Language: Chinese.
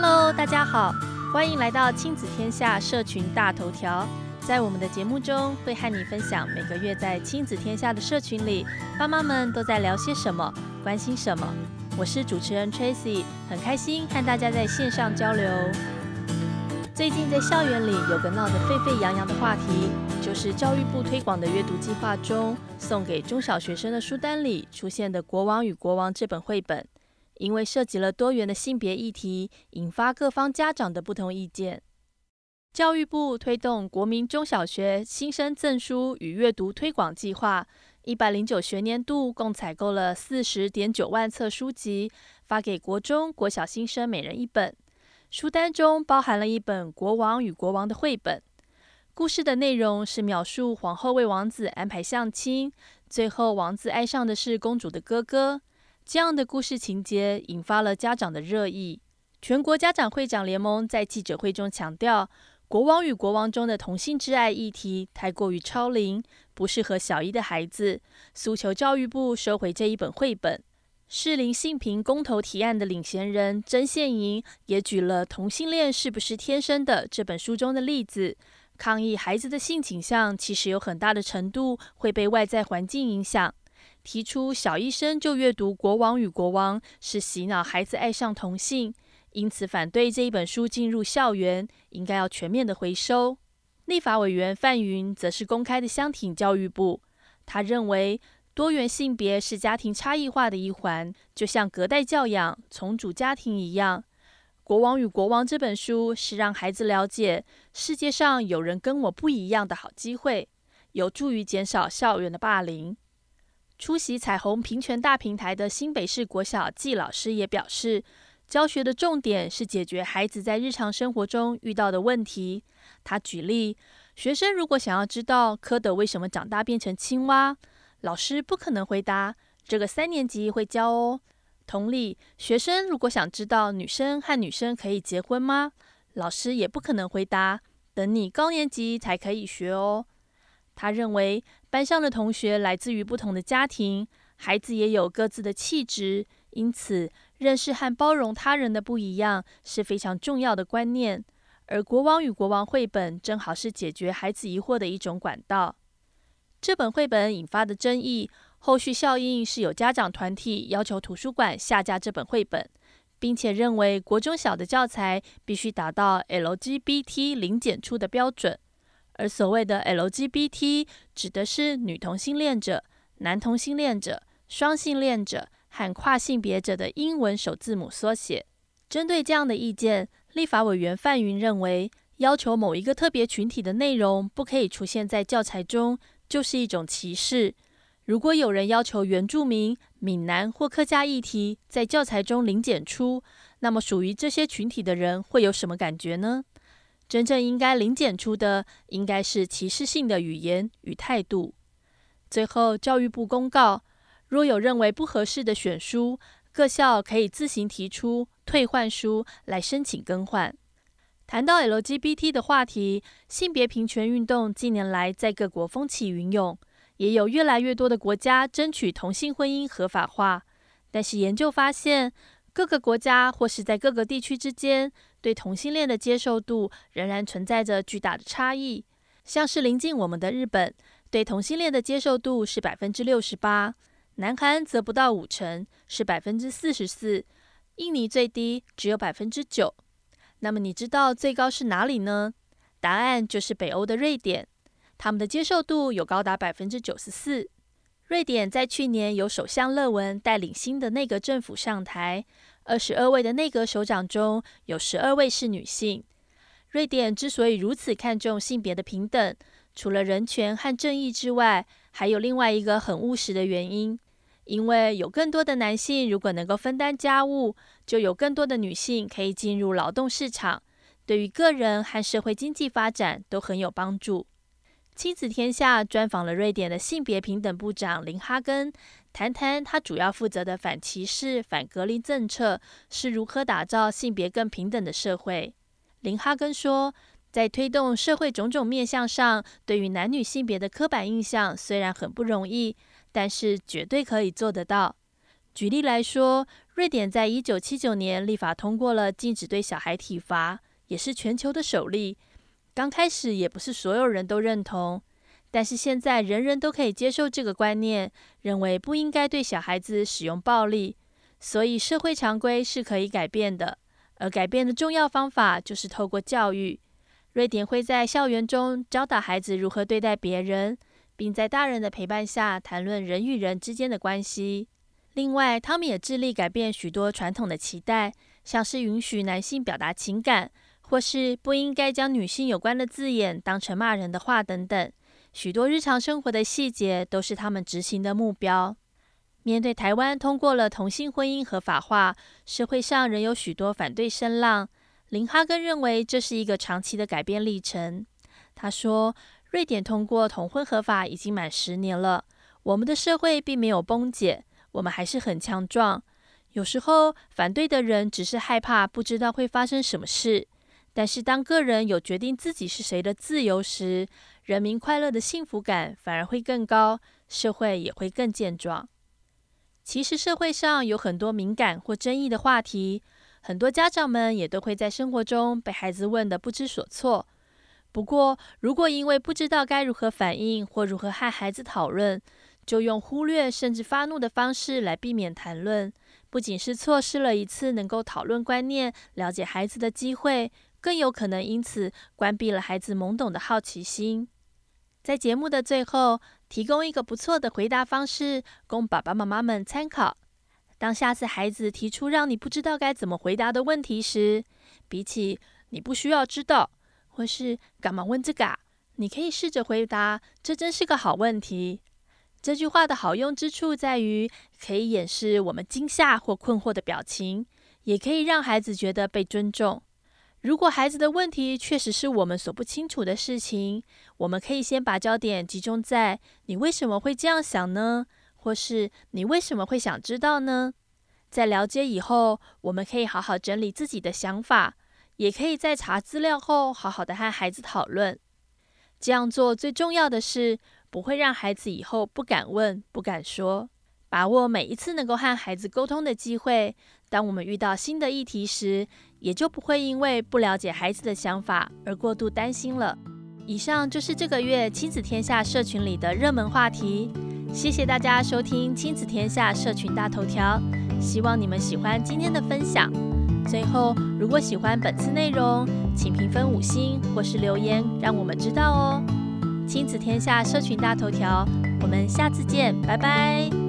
Hello，大家好，欢迎来到亲子天下社群大头条。在我们的节目中，会和你分享每个月在亲子天下的社群里，爸妈们都在聊些什么，关心什么。我是主持人 Tracy，很开心和大家在线上交流。最近在校园里有个闹得沸沸扬扬的话题，就是教育部推广的阅读计划中，送给中小学生的书单里出现的《国王与国王》这本绘本，因为涉及了多元的性别议题，引发各方家长的不同意见。教育部推动国民中小学新生赠书与阅读推广计划，一百零九学年度共采购了四十点九万册书籍，发给国中、国小新生每人一本。书单中包含了一本《国王与国王》的绘本，故事的内容是描述皇后为王子安排相亲，最后王子爱上的是公主的哥哥。这样的故事情节引发了家长的热议。全国家长会长联盟在记者会中强调，《国王与国王》中的同性之爱议题太过于超龄，不适合小一的孩子，诉求教育部收回这一本绘本。适龄性平公投提案的领衔人曾宪莹也举了《同性恋是不是天生的》这本书中的例子，抗议孩子的性倾向其实有很大的程度会被外在环境影响，提出小医生就阅读《国王与国王》是洗脑孩子爱上同性，因此反对这一本书进入校园，应该要全面的回收。立法委员范云则是公开的相挺教育部，他认为。多元性别是家庭差异化的一环，就像隔代教养、重组家庭一样。《国王与国王》这本书是让孩子了解世界上有人跟我不一样的好机会，有助于减少校园的霸凌。出席彩虹平权大平台的新北市国小季老师也表示，教学的重点是解决孩子在日常生活中遇到的问题。他举例，学生如果想要知道蝌蚪为什么长大变成青蛙，老师不可能回答，这个三年级会教哦。同理，学生如果想知道女生和女生可以结婚吗？老师也不可能回答，等你高年级才可以学哦。他认为班上的同学来自于不同的家庭，孩子也有各自的气质，因此认识和包容他人的不一样是非常重要的观念。而《国王与国王》绘本正好是解决孩子疑惑的一种管道。这本绘本引发的争议，后续效应是有家长团体要求图书馆下架这本绘本，并且认为国中小的教材必须达到 LGBT 零检出的标准。而所谓的 LGBT 指的是女同性恋者、男同性恋者、双性恋者和跨性别者的英文首字母缩写。针对这样的意见，立法委员范云认为，要求某一个特别群体的内容不可以出现在教材中。就是一种歧视。如果有人要求原住民、闽南或客家议题在教材中零检出，那么属于这些群体的人会有什么感觉呢？真正应该零检出的，应该是歧视性的语言与态度。最后，教育部公告，若有认为不合适的选书，各校可以自行提出退换书来申请更换。谈到 LGBT 的话题，性别平权运动近年来在各国风起云涌，也有越来越多的国家争取同性婚姻合法化。但是研究发现，各个国家或是在各个地区之间，对同性恋的接受度仍然存在着巨大的差异。像是临近我们的日本，对同性恋的接受度是百分之六十八，南韩则不到五成，是百分之四十四，印尼最低只有百分之九。那么你知道最高是哪里呢？答案就是北欧的瑞典，他们的接受度有高达百分之九十四。瑞典在去年由首相勒文带领新的内阁政府上台，二十二位的内阁首长中有十二位是女性。瑞典之所以如此看重性别的平等，除了人权和正义之外，还有另外一个很务实的原因。因为有更多的男性如果能够分担家务，就有更多的女性可以进入劳动市场，对于个人和社会经济发展都很有帮助。亲子天下专访了瑞典的性别平等部长林哈根，谈谈他主要负责的反歧视、反隔离政策是如何打造性别更平等的社会。林哈根说，在推动社会种种面向上，对于男女性别的刻板印象虽然很不容易。但是绝对可以做得到。举例来说，瑞典在一九七九年立法通过了禁止对小孩体罚，也是全球的首例。刚开始也不是所有人都认同，但是现在人人都可以接受这个观念，认为不应该对小孩子使用暴力。所以社会常规是可以改变的，而改变的重要方法就是透过教育。瑞典会在校园中教导孩子如何对待别人，并在大人的陪伴下谈论人与人之间的关系。另外，他们也致力改变许多传统的期待，像是允许男性表达情感，或是不应该将女性有关的字眼当成骂人的话等等。许多日常生活的细节都是他们执行的目标。面对台湾通过了同性婚姻合法化，社会上仍有许多反对声浪。林哈根认为这是一个长期的改变历程。他说：“瑞典通过同婚合法已经满十年了，我们的社会并没有崩解。”我们还是很强壮。有时候反对的人只是害怕不知道会发生什么事。但是当个人有决定自己是谁的自由时，人民快乐的幸福感反而会更高，社会也会更健壮。其实社会上有很多敏感或争议的话题，很多家长们也都会在生活中被孩子问得不知所措。不过，如果因为不知道该如何反应或如何和孩子讨论，就用忽略甚至发怒的方式来避免谈论，不仅是错失了一次能够讨论观念、了解孩子的机会，更有可能因此关闭了孩子懵懂的好奇心。在节目的最后，提供一个不错的回答方式，供爸爸妈妈们参考。当下次孩子提出让你不知道该怎么回答的问题时，比起“你不需要知道”或是“干嘛问这个”，你可以试着回答：“这真是个好问题。”这句话的好用之处在于，可以掩饰我们惊吓或困惑的表情，也可以让孩子觉得被尊重。如果孩子的问题确实是我们所不清楚的事情，我们可以先把焦点集中在“你为什么会这样想呢？”或是“你为什么会想知道呢？”在了解以后，我们可以好好整理自己的想法，也可以在查资料后好好的和孩子讨论。这样做最重要的是，不会让孩子以后不敢问、不敢说。把握每一次能够和孩子沟通的机会。当我们遇到新的议题时，也就不会因为不了解孩子的想法而过度担心了。以上就是这个月亲子天下社群里的热门话题。谢谢大家收听亲子天下社群大头条，希望你们喜欢今天的分享。最后，如果喜欢本次内容，请评分五星或是留言，让我们知道哦。亲子天下社群大头条，我们下次见，拜拜。